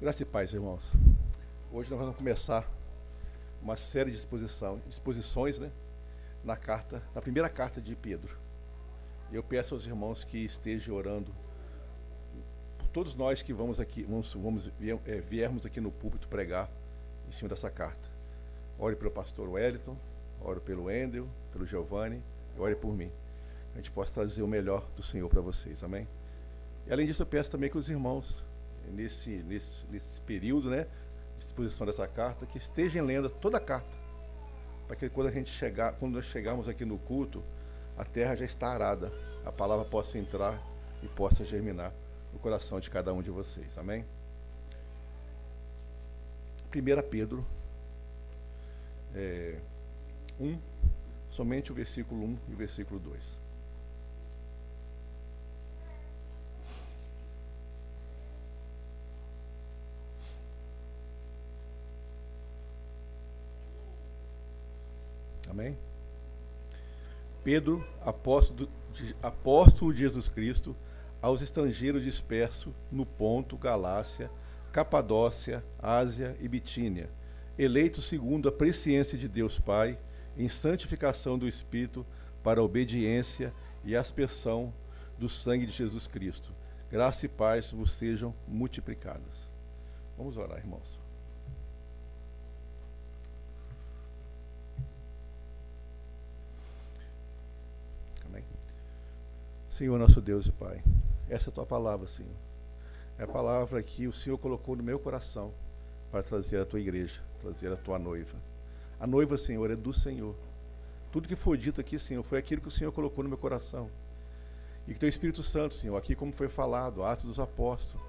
Graças e paz, irmãos. Hoje nós vamos começar uma série de exposições né, na carta, na primeira carta de Pedro. Eu peço aos irmãos que estejam orando por todos nós que vamos aqui, vamos, vamos é, viermos aqui no púlpito pregar em cima dessa carta. Ore pelo pastor Wellington, ore pelo Endel, pelo Giovanni, ore por mim. A gente possa trazer o melhor do Senhor para vocês, amém? E além disso, eu peço também que os irmãos nesse, nesse, nesse período né, de exposição dessa carta, que estejam lendo toda a carta. Para que quando a gente chegar, quando nós chegarmos aqui no culto, a terra já está arada, a palavra possa entrar e possa germinar no coração de cada um de vocês. Amém? 1 Pedro é, 1, somente o versículo 1 e o versículo 2. Amém? Pedro, apóstolo de, apóstolo de Jesus Cristo, aos estrangeiros dispersos no Ponto, Galácia, Capadócia, Ásia e Bitínia, eleitos segundo a presciência de Deus Pai, em santificação do Espírito, para a obediência e aspersão do sangue de Jesus Cristo. Graça e paz vos sejam multiplicadas. Vamos orar, irmãos. Senhor nosso Deus e Pai, essa é a tua palavra, Senhor. É a palavra que o Senhor colocou no meu coração para trazer a tua igreja, trazer a tua noiva. A noiva, Senhor, é do Senhor. Tudo que foi dito aqui, Senhor, foi aquilo que o Senhor colocou no meu coração. E que teu Espírito Santo, Senhor, aqui como foi falado, Atos dos Apóstolos,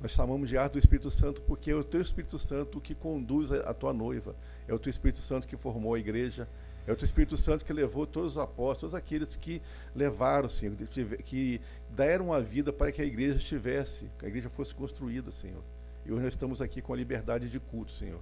nós chamamos de ato do Espírito Santo porque é o teu Espírito Santo que conduz a tua noiva. É o teu Espírito Santo que formou a igreja, é o Espírito Santo que levou todos os apóstolos, todos aqueles que levaram, Senhor, que deram a vida para que a igreja estivesse, que a igreja fosse construída, Senhor. E hoje nós estamos aqui com a liberdade de culto, Senhor.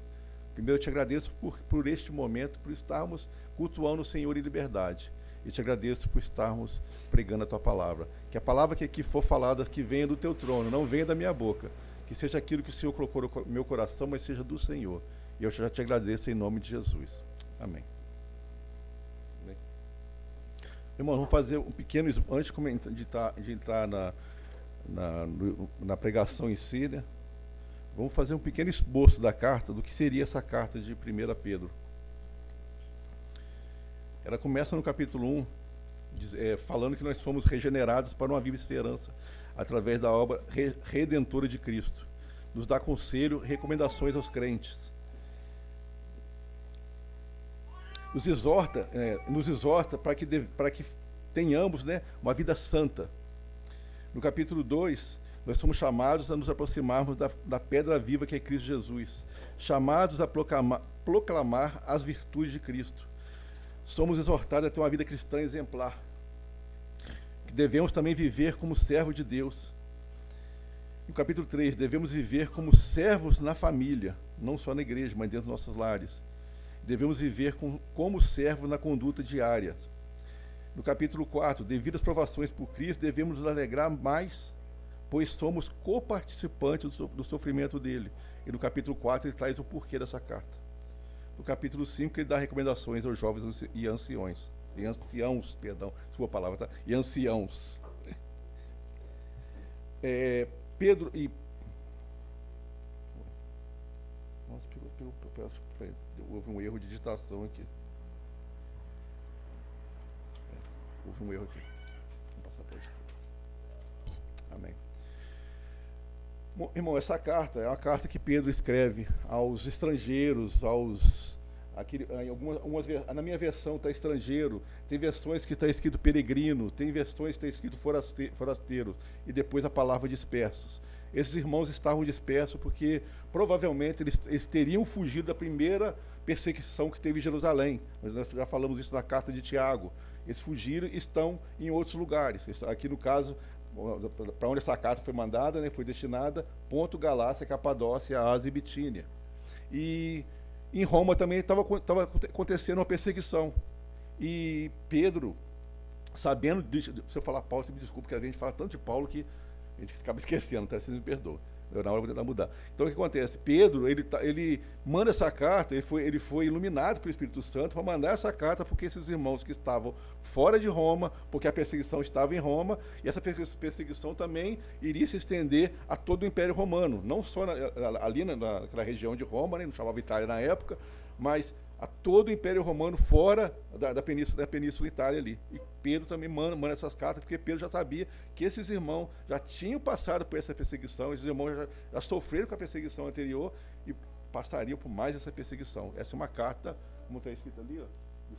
Primeiro eu te agradeço por, por este momento, por estarmos cultuando o Senhor em liberdade. E te agradeço por estarmos pregando a tua palavra. Que a palavra que aqui for falada, que venha do teu trono, não venha da minha boca. Que seja aquilo que o Senhor colocou no meu coração, mas seja do Senhor. E eu já te agradeço em nome de Jesus. Amém. Irmãos, vamos fazer um pequeno. Antes de, entrar, de entrar na, na, na, pregação em si, né? vamos fazer um pequeno esboço da carta, do que seria essa carta de 1 Pedro. Ela começa no capítulo 1, diz, é, falando que nós fomos regenerados para uma viva esperança, através da obra redentora de Cristo. Nos dá conselho, recomendações aos crentes nos exorta, é, nos exorta para que, para que tenhamos né, uma vida santa. No capítulo 2, nós somos chamados a nos aproximarmos da, da pedra viva que é Cristo Jesus, chamados a proclamar, proclamar as virtudes de Cristo. Somos exortados a ter uma vida cristã exemplar. Devemos também viver como servo de Deus. No capítulo 3, devemos viver como servos na família, não só na igreja, mas dentro dos nossos lares devemos viver com, como servo na conduta diária. No capítulo 4, devido às provações por Cristo, devemos nos alegrar mais, pois somos coparticipantes do, do sofrimento dele. E no capítulo 4 ele traz o porquê dessa carta. No capítulo 5 ele dá recomendações aos jovens e anciões. E anciãos, perdão, sua palavra, tá? E anciãos. É, Pedro e. Nossa, pegou, pegou, pegou, pegou, houve um erro de digitação aqui. É, houve um erro aqui. Vamos passar para Amém. Irmão, essa carta é uma carta que Pedro escreve aos estrangeiros, aos Aqui, em algumas, algumas, na minha versão está estrangeiro, tem versões que está escrito peregrino, tem versões que está escrito forasteiro, forasteiro, e depois a palavra dispersos. Esses irmãos estavam dispersos porque provavelmente eles, eles teriam fugido da primeira perseguição que teve em Jerusalém. Nós já falamos isso na carta de Tiago. Eles fugiram e estão em outros lugares. Aqui no caso, para onde essa carta foi mandada, né, foi destinada, Ponto, Galácia, Capadócia, Ásia e Bitínia. E em Roma também estava acontecendo uma perseguição. E Pedro, sabendo disso, se eu falar Paulo, você me desculpe, porque a gente fala tanto de Paulo que a gente acaba esquecendo, tá? Vocês me perdoam. Na hora mudar. Então o que acontece? Pedro, ele, tá, ele manda essa carta, ele foi, ele foi iluminado pelo Espírito Santo para mandar essa carta porque esses irmãos que estavam fora de Roma, porque a perseguição estava em Roma, e essa perseguição também iria se estender a todo o Império Romano, não só na, ali na, naquela região de Roma, né, não chamava Itália na época, mas a todo o Império Romano fora da, da, península, da Península Itália ali. E Pedro também manda, manda, essas cartas, porque Pedro já sabia que esses irmãos já tinham passado por essa perseguição, esses irmãos já, já sofreram com a perseguição anterior e passariam por mais essa perseguição. Essa é uma carta, como está escrito ali, ó, de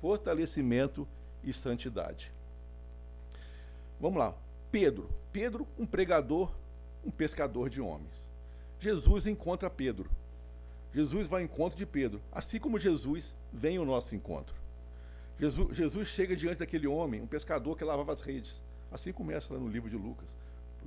fortalecimento e santidade. Vamos lá. Pedro. Pedro, um pregador, um pescador de homens. Jesus encontra Pedro. Jesus vai ao encontro de Pedro, assim como Jesus vem ao nosso encontro. Jesus, Jesus chega diante daquele homem, um pescador que lavava as redes. Assim começa lá no livro de Lucas.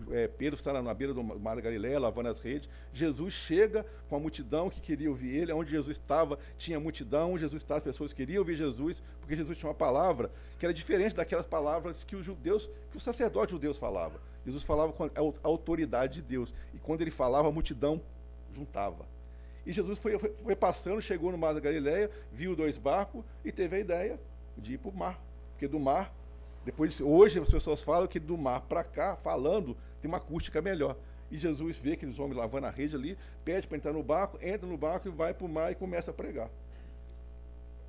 É, Pedro está lá na beira do mar da Galileia, lavando as redes. Jesus chega com a multidão que queria ouvir ele. Onde Jesus estava, tinha multidão. Jesus estava, as pessoas queriam ouvir Jesus, porque Jesus tinha uma palavra que era diferente daquelas palavras que os judeus, que o sacerdote judeus falava. Jesus falava com a autoridade de Deus. E quando ele falava, a multidão juntava. E Jesus foi, foi, foi passando, chegou no mar da Galileia, viu dois barcos e teve a ideia de ir para o mar. Porque do mar, depois hoje as pessoas falam que do mar para cá, falando, tem uma acústica melhor. E Jesus vê aqueles homens lavando a rede ali, pede para entrar no barco, entra no barco e vai para o mar e começa a pregar.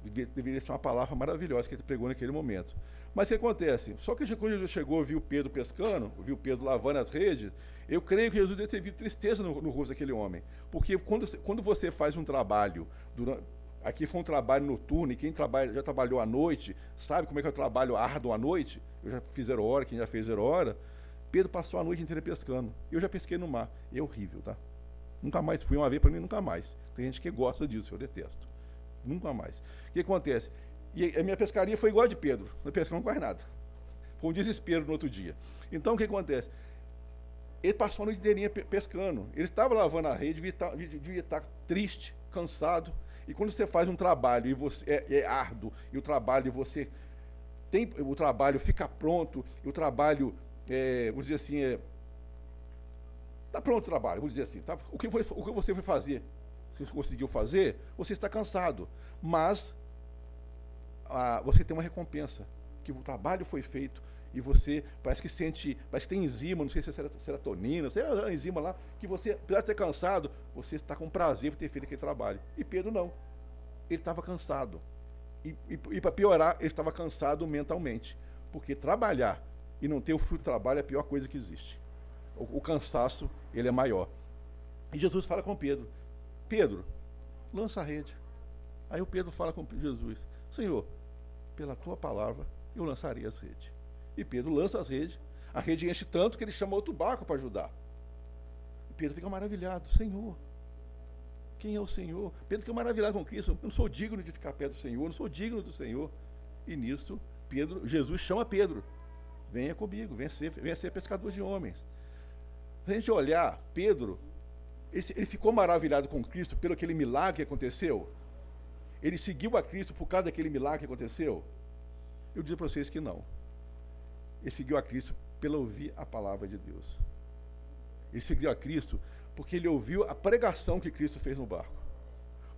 Deveria ser uma palavra maravilhosa que ele pregou naquele momento. Mas o que acontece? Só que quando Jesus chegou, viu Pedro pescando, viu Pedro lavando as redes, eu creio que Jesus deve ter visto tristeza no, no rosto daquele homem. Porque quando, quando você faz um trabalho, durante, aqui foi um trabalho noturno, e quem trabalha, já trabalhou à noite, sabe como é que é o trabalho árduo à noite? Eu já fiz zero hora, quem já fez zero hora. Pedro passou a noite inteira pescando. Eu já pesquei no mar. É horrível, tá? Nunca mais fui uma vez para mim, nunca mais. Tem gente que gosta disso, eu detesto. Nunca mais. O que acontece? E a minha pescaria foi igual a de Pedro. Não pescamos quase nada. Foi um desespero no outro dia. Então o que acontece? Ele passou a noite inteirinha pescando. Ele estava lavando a rede, devia estar, devia estar triste, cansado. E quando você faz um trabalho e você é, é árduo, e o trabalho você tem o trabalho fica pronto, e o trabalho, é, vamos dizer assim, é, está pronto o trabalho, vamos dizer assim, tá? o, que foi, o que você foi fazer, se você conseguiu fazer, você está cansado, mas ah, você tem uma recompensa, que o trabalho foi feito, e você parece que sente, parece que tem enzima, não sei se é serotonina, sei lá, enzima lá, que você, apesar de ser cansado, você está com prazer por ter feito aquele trabalho. E Pedro não. Ele estava cansado. E, e, e para piorar, ele estava cansado mentalmente. Porque trabalhar e não ter o fruto do trabalho é a pior coisa que existe. O, o cansaço, ele é maior. E Jesus fala com Pedro, Pedro, lança a rede. Aí o Pedro fala com Jesus, Senhor, pela tua palavra eu lançarei as redes. E Pedro lança as redes. A rede enche tanto que ele chama outro barco para ajudar. E Pedro fica maravilhado. Senhor, quem é o Senhor? Pedro fica maravilhado com Cristo. Eu não sou digno de ficar perto do Senhor, não sou digno do Senhor. E nisso, Pedro, Jesus chama Pedro. Venha comigo, venha ser, venha ser pescador de homens. Se a gente olhar, Pedro, ele, ele ficou maravilhado com Cristo pelo aquele milagre que aconteceu. Ele seguiu a Cristo por causa daquele milagre que aconteceu. Eu digo para vocês que não. Ele seguiu a Cristo pelo ouvir a palavra de Deus. Ele seguiu a Cristo porque ele ouviu a pregação que Cristo fez no barco.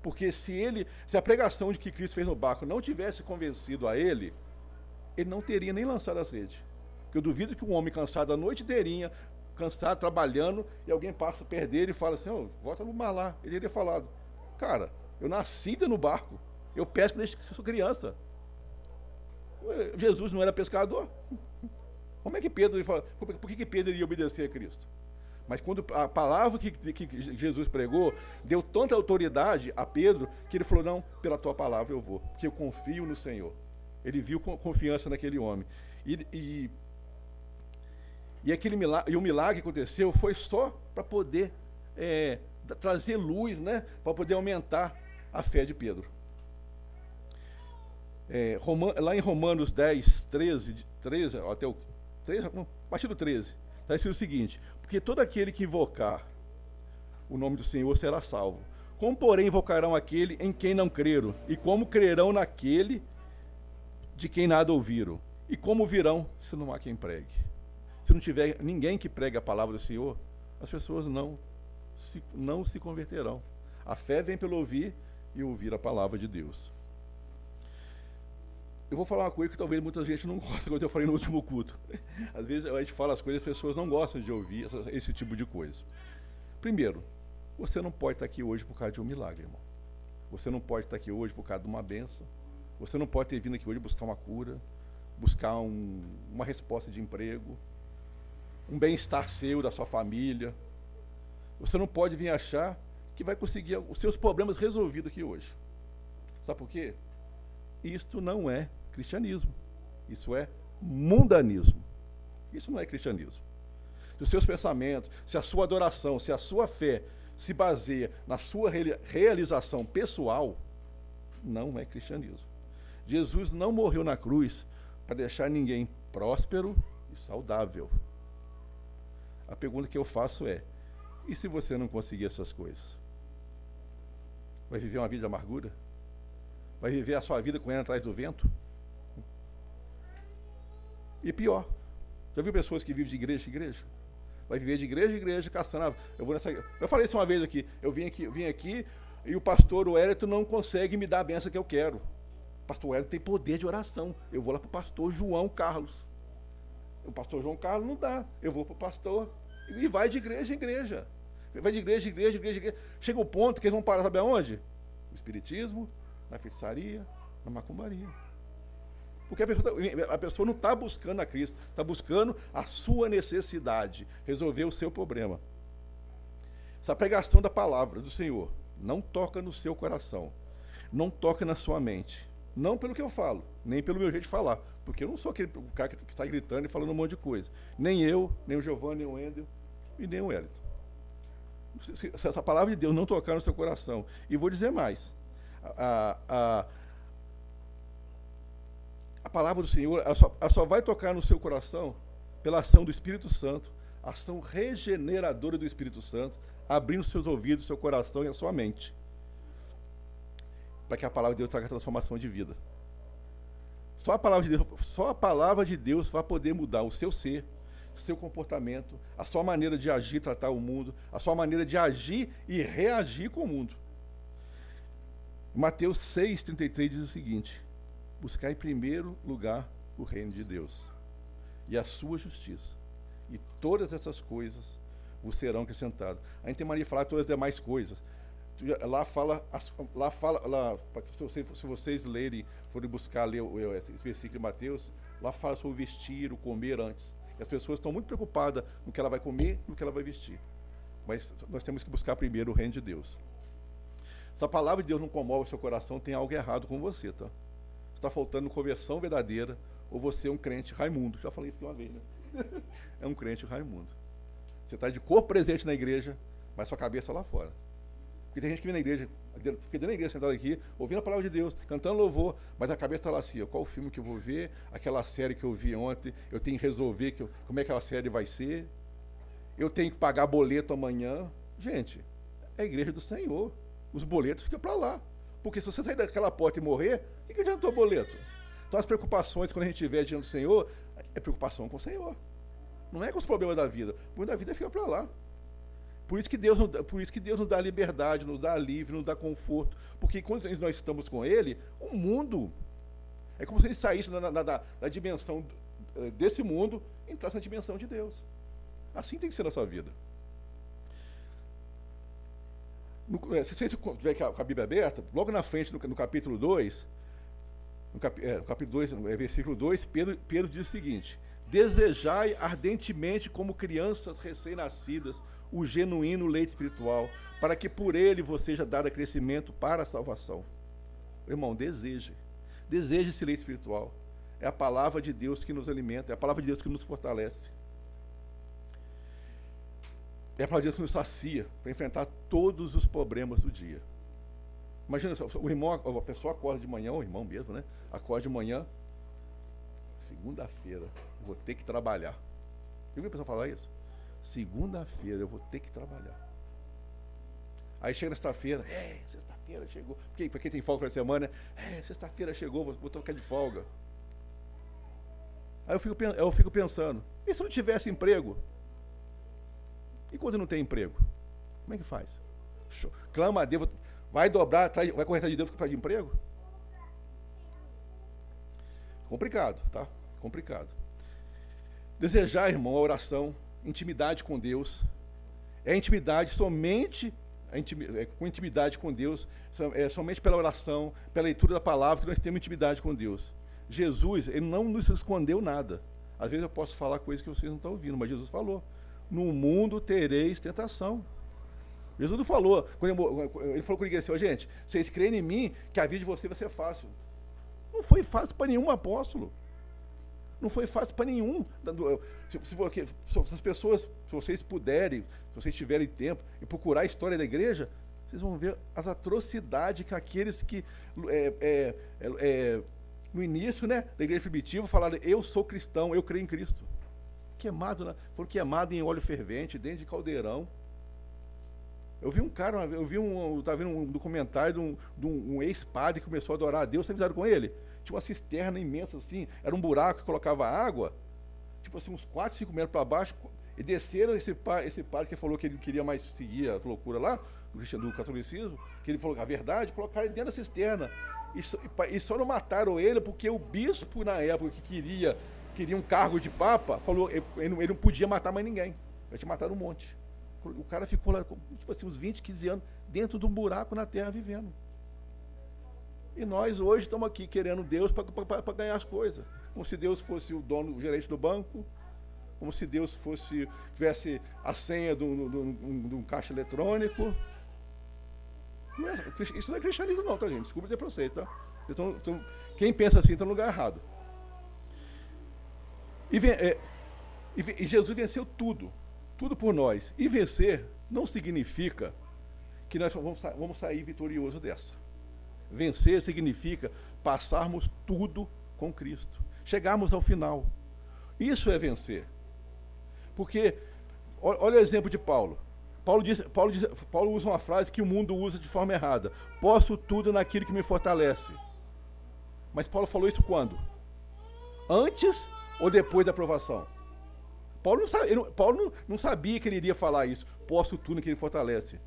Porque se ele, se a pregação de que Cristo fez no barco não tivesse convencido a ele, ele não teria nem lançado as redes. Porque eu duvido que um homem cansado a noite inteirinha, cansado, trabalhando, e alguém passa perto dele e fala assim, oh, volta no mar lá. Ele teria falado, cara, eu nasci no barco, eu pesco desde que sou criança. Jesus não era pescador? Como é que Pedro por que, que Pedro iria obedecer a Cristo? Mas quando a palavra que, que, Jesus pregou deu tanta autoridade a Pedro que ele falou: Não, pela tua palavra eu vou, porque eu confio no Senhor. Ele viu confiança naquele homem. E, e, e aquele milagre, e o milagre que aconteceu foi só para poder é, trazer luz, né? para poder aumentar a fé de Pedro. É, lá em Romanos 10, 13, 13 até o 13, a partir do 13, está escrito o seguinte: Porque todo aquele que invocar o nome do Senhor será salvo. Como, porém, invocarão aquele em quem não creram? E como crerão naquele de quem nada ouviram? E como virão se não há quem pregue? Se não tiver ninguém que pregue a palavra do Senhor, as pessoas não se, não se converterão. A fé vem pelo ouvir e ouvir a palavra de Deus. Eu vou falar uma coisa que talvez muita gente não goste, como eu falei no último culto. Às vezes a gente fala as coisas e as pessoas não gostam de ouvir esse, esse tipo de coisa. Primeiro, você não pode estar aqui hoje por causa de um milagre, irmão. Você não pode estar aqui hoje por causa de uma benção. Você não pode ter vindo aqui hoje buscar uma cura, buscar um, uma resposta de emprego, um bem-estar seu, da sua família. Você não pode vir achar que vai conseguir os seus problemas resolvidos aqui hoje. Sabe por quê? Isto não é cristianismo. Isso é mundanismo. Isso não é cristianismo. Se os seus pensamentos, se a sua adoração, se a sua fé se baseia na sua realização pessoal, não é cristianismo. Jesus não morreu na cruz para deixar ninguém próspero e saudável. A pergunta que eu faço é: e se você não conseguir essas coisas? Vai viver uma vida de amargura? Vai viver a sua vida correndo atrás do vento? E pior, já viu pessoas que vivem de igreja em igreja? Vai viver de igreja em igreja, caçando. Eu vou nessa. Eu falei isso uma vez aqui. Eu vim aqui, vim aqui e o pastor Wellington não consegue me dar a benção que eu quero. O pastor Wellington tem poder de oração. Eu vou lá para o pastor João Carlos. O pastor João Carlos não dá. Eu vou para o pastor e vai de igreja em igreja. Vai de igreja, igreja, igreja, igreja. Chega o ponto que eles vão parar, sabe aonde? No Espiritismo, na feitiçaria, na macumbaria. Porque a pessoa, tá, a pessoa não está buscando a Cristo, está buscando a sua necessidade, resolver o seu problema. Essa pregação da palavra do Senhor não toca no seu coração, não toca na sua mente. Não pelo que eu falo, nem pelo meu jeito de falar. Porque eu não sou aquele cara que está gritando e falando um monte de coisa. Nem eu, nem o Giovanni, nem o Wendel e nem o Wellington se, essa palavra de Deus não tocar no seu coração. E vou dizer mais. A, a, a palavra do Senhor ela só, ela só vai tocar no seu coração pela ação do Espírito Santo, ação regeneradora do Espírito Santo, abrindo seus ouvidos, seu coração e a sua mente. Para que a palavra de Deus traga transformação de vida. Só a palavra de Deus, só a palavra de Deus vai poder mudar o seu ser, seu comportamento, a sua maneira de agir, tratar o mundo, a sua maneira de agir e reagir com o mundo. Mateus 6,33 diz o seguinte: Buscai em primeiro lugar o reino de Deus e a sua justiça, e todas essas coisas vos serão acrescentadas. A gente tem Maria falar todas as demais coisas. Lá fala, lá fala, lá, se, vocês, se vocês lerem, forem buscar ler esse versículo de Mateus, lá fala sobre vestir, o comer antes. As pessoas estão muito preocupadas no que ela vai comer, no que ela vai vestir. Mas nós temos que buscar primeiro o reino de Deus. Se a palavra de Deus não comove o seu coração, tem algo errado com você, tá? Está faltando conversão verdadeira, ou você é um crente Raimundo. Já falei isso de uma vez, né? é um crente Raimundo. Você está de corpo presente na igreja, mas sua cabeça lá fora. Porque tem gente que vem na igreja, fica dentro da igreja sentado aqui, ouvindo a palavra de Deus, cantando louvor, mas a cabeça está lá assim, qual o filme que eu vou ver, aquela série que eu vi ontem, eu tenho que resolver que, como é que aquela série vai ser, eu tenho que pagar boleto amanhã. Gente, é a igreja do Senhor. Os boletos ficam para lá. Porque se você sair daquela porta e morrer, o que, que adiantou o boleto? Então as preocupações, quando a gente estiver diante do Senhor, é preocupação com o Senhor. Não é com os problemas da vida. O problema da vida fica para lá. Por isso que Deus, por isso que Deus nos dá liberdade, nos dá alívio, nos dá conforto. Porque quando nós estamos com Ele, o mundo é como se ele saísse na dimensão eh, desse mundo e entrasse na dimensão de Deus. Assim tem que ser na sua vida. No, eh, se você tiver com a Bíblia aberta, logo na frente, no, no capítulo 2, no, cap, é, no capítulo 2, é, versículo 2, Pedro, Pedro diz o seguinte: Desejai ardentemente, como crianças recém-nascidas, o genuíno leite espiritual, para que por ele você seja dado crescimento para a salvação. Irmão, deseje. Deseje esse leite espiritual. É a palavra de Deus que nos alimenta, é a palavra de Deus que nos fortalece. É a palavra de Deus que nos sacia para enfrentar todos os problemas do dia. Imagina, o irmão, a pessoa acorda de manhã, o irmão mesmo, né? Acorda de manhã, segunda-feira, vou ter que trabalhar. Eu vi a pessoa falar isso? Segunda-feira eu vou ter que trabalhar. Aí chega na sexta-feira, é, sexta-feira chegou. Porque para quem tem folga para semana, é, sexta-feira chegou, vou, vou trocar de folga. Aí eu fico, eu fico pensando, e se não tivesse emprego? E quando não tem emprego? Como é que faz? Clama a Deus, vai dobrar, vai correr de Deus para de emprego? Complicado, tá? Complicado. Desejar, irmão, a oração, intimidade com Deus, é intimidade somente é, com intimidade com Deus, é somente pela oração, pela leitura da palavra que nós temos intimidade com Deus. Jesus, ele não nos escondeu nada. Às vezes eu posso falar coisas que vocês não estão ouvindo, mas Jesus falou: No mundo tereis tentação. Jesus não falou, ele falou com ninguém assim, gente, vocês creem em mim que a vida de vocês vai ser fácil. Não foi fácil para nenhum apóstolo. Não foi fácil para nenhum. Se, se, se, as pessoas, se vocês puderem, se vocês tiverem tempo e procurar a história da igreja, vocês vão ver as atrocidades que aqueles que é, é, é, é, no início né, da igreja primitiva falaram, eu sou cristão, eu creio em Cristo. Queimado, né? foram queimados em óleo fervente, dentro de caldeirão. Eu vi um cara, eu vi um, eu vendo um documentário de um, de um, um ex-padre que começou a adorar a Deus, vocês fizeram com ele? Tinha uma cisterna imensa assim, era um buraco que colocava água, tipo assim, uns 4, 5 metros para baixo, e desceram esse, esse padre que falou que ele queria mais seguir a loucura lá, do, catolicismo, que ele falou a verdade, colocaram ele dentro da cisterna. E só, e só não mataram ele porque o bispo, na época, que queria, queria um cargo de papa, falou ele, ele não podia matar mais ninguém. Ele tinha matado um monte. O cara ficou lá, tipo assim, uns 20, 15 anos, dentro de um buraco na terra vivendo. E nós hoje estamos aqui querendo Deus para ganhar as coisas. Como se Deus fosse o dono, o gerente do banco, como se Deus fosse tivesse a senha de um, caixa eletrônico. Não é, isso não é cristianismo não, tá gente? Desculpa dizer para vocês, tá? Estão, quem pensa assim está no lugar errado. E, é, e, e Jesus venceu tudo tudo por nós. E vencer não significa que nós vamos, vamos sair vitorioso dessa. Vencer significa passarmos tudo com Cristo, chegarmos ao final. Isso é vencer. Porque, olha o exemplo de Paulo. Paulo, diz, Paulo, diz, Paulo usa uma frase que o mundo usa de forma errada: Posso tudo naquilo que me fortalece. Mas Paulo falou isso quando? Antes ou depois da aprovação? Paulo, não, sabe, ele, Paulo não, não, sabia que ele iria falar isso. Posso tudo que ele fortalece.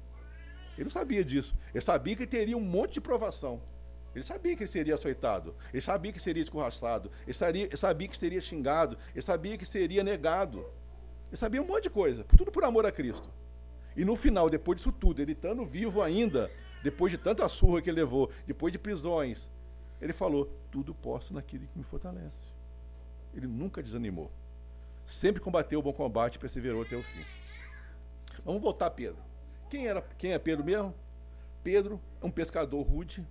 Ele não sabia disso. Ele sabia que teria um monte de provação. Ele sabia que ele seria açoitado. Ele sabia que seria escorraçado. Ele sabia, ele sabia que seria xingado. Ele sabia que seria negado. Ele sabia um monte de coisa. Tudo por amor a Cristo. E no final, depois disso tudo, ele estando vivo ainda, depois de tanta surra que ele levou, depois de prisões, ele falou: Tudo posso naquele que me fortalece. Ele nunca desanimou sempre combateu o bom combate e perseverou até o fim. Vamos voltar a Pedro. Quem, era, quem é Pedro mesmo? Pedro é um pescador rude,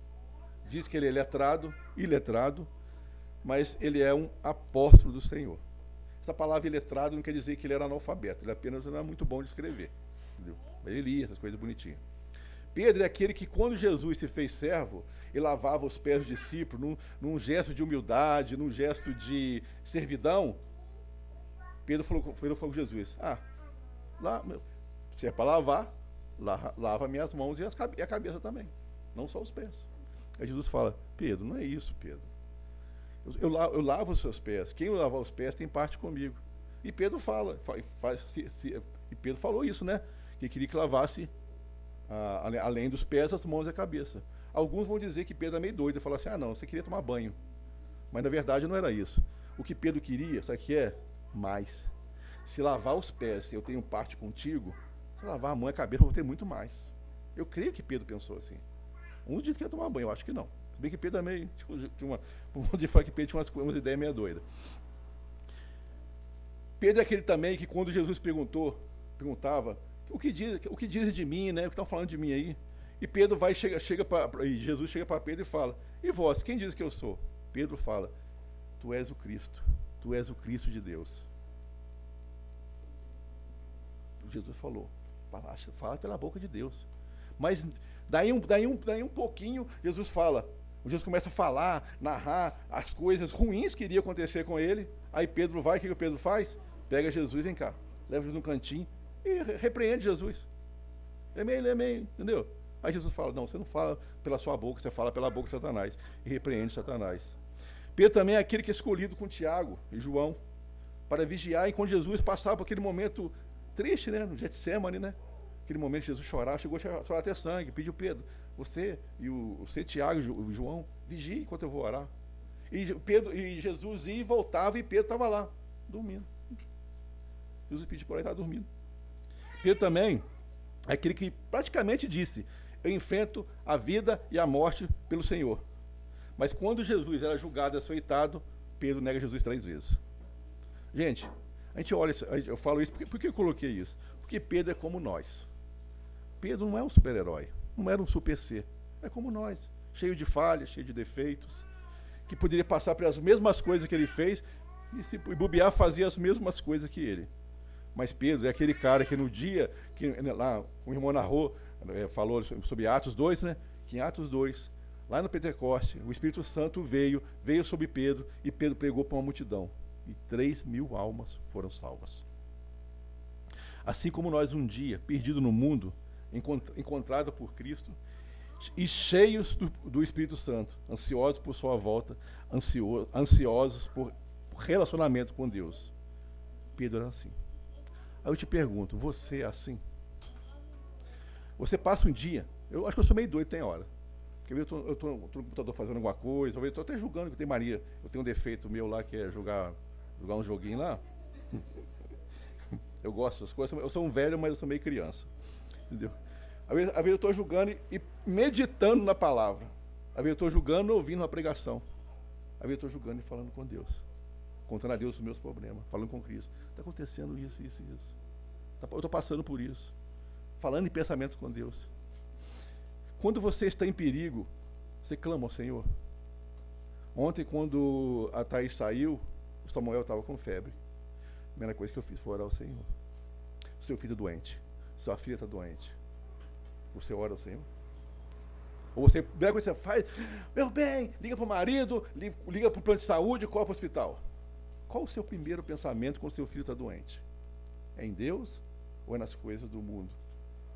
diz que ele é letrado, iletrado, mas ele é um apóstolo do Senhor. Essa palavra iletrado não quer dizer que ele era analfabeto, ele apenas não era muito bom de escrever. Entendeu? Mas ele lia essas coisas bonitinhas. Pedro é aquele que, quando Jesus se fez servo, e lavava os pés do discípulo, num, num gesto de humildade, num gesto de servidão, Pedro falou, Pedro falou com Jesus: Ah, lá, se é para lavar, lava, lava minhas mãos e, as, e a cabeça também, não só os pés. Aí Jesus fala: Pedro, não é isso, Pedro. Eu, eu, eu lavo os seus pés. Quem lavar os pés tem parte comigo. E Pedro fala, faz, se, se, e Pedro falou isso, né? Que queria que lavasse, ah, além dos pés, as mãos e a cabeça. Alguns vão dizer que Pedro é meio doido falar assim: ah, não, você queria tomar banho. Mas na verdade não era isso. O que Pedro queria, sabe o que é? mais. Se lavar os pés, eu tenho parte contigo, se lavar a mão e a cabeça, eu vou ter muito mais. Eu creio que Pedro pensou assim. Dizem que ia tomar banho, eu acho que não. Se bem que Pedro também tipo, tinha uma. Um monte que Pedro tinha umas, umas ideias meio doidas. Pedro é aquele também que quando Jesus perguntou, perguntava, o que diz, o que diz de mim, né? O que estão falando de mim aí? E Pedro vai chega, chega e Jesus chega para Pedro e fala: "E vós, quem diz que eu sou?" Pedro fala: "Tu és o Cristo." Tu és o Cristo de Deus. Jesus falou. Fala pela boca de Deus. Mas daí um, daí um, daí um pouquinho, Jesus fala. Jesus começa a falar, narrar as coisas ruins que iriam acontecer com ele. Aí Pedro vai, o que, que o Pedro faz? Pega Jesus, vem cá, leva Jesus no cantinho e repreende Jesus. Meio, é meio, entendeu? Aí Jesus fala: Não, você não fala pela sua boca, você fala pela boca de Satanás. E repreende Satanás. Pedro também é aquele que é escolhido com Tiago e João para vigiar enquanto Jesus passava por aquele momento triste, né? No Getsemane, né? Aquele momento de Jesus chorar, chegou a chorar até sangue, pediu Pedro, você e o, você, Tiago e João, vigie enquanto eu vou orar. E, Pedro, e Jesus ia e voltava e Pedro estava lá, dormindo. Jesus pediu para ele, estava dormindo. Pedro também é aquele que praticamente disse: Eu enfrento a vida e a morte pelo Senhor. Mas quando Jesus era julgado e açoitado, Pedro nega Jesus três vezes. Gente, a gente olha, eu falo isso, por que eu coloquei isso? Porque Pedro é como nós. Pedro não é um super-herói, não era um super ser. É como nós, cheio de falhas, cheio de defeitos, que poderia passar pelas mesmas coisas que ele fez e se bobear fazia as mesmas coisas que ele. Mas Pedro é aquele cara que no dia que né, lá o irmão narrou, eh, falou sobre Atos 2, né? Que em Atos 2, lá no Pentecoste, o Espírito Santo veio, veio sobre Pedro e Pedro pregou para uma multidão. E 3 mil almas foram salvas. Assim como nós um dia, perdido no mundo, encontrado por Cristo, e cheios do, do, Espírito Santo, ansiosos por sua volta, ansio, ansiosos por relacionamento com Deus. Pedro era assim. Aí eu te pergunto, você é assim? Você passa um dia, eu acho que eu sou meio doido, tem hora. Porque eu estou no computador fazendo alguma coisa, eu estou até julgando que tem Maria. Eu tenho um defeito meu lá que é jogar, jogar um joguinho lá. eu gosto dessas coisas. Eu sou um velho, mas eu sou meio criança. Entendeu? Às vezes, às vezes eu estou julgando e meditando na palavra. Às vezes eu estou julgando ouvindo uma pregação. Às vezes eu estou julgando e falando com Deus. Contando a Deus os meus problemas. Falando com Cristo. Está acontecendo isso, isso e isso. Tá, eu estou passando por isso. Falando em pensamentos com Deus. Quando você está em perigo, você clama ao Senhor. Ontem, quando a Thaís saiu, o Samuel estava com febre. A primeira coisa que eu fiz foi orar ao Senhor. Seu filho doente. Sua filha está doente. Você ora ao Senhor? Ou você, primeira coisa que você faz, meu bem, liga para o marido, liga para o plano de saúde, corre para o hospital. Qual o seu primeiro pensamento quando seu filho está doente? É em Deus ou é nas coisas do mundo?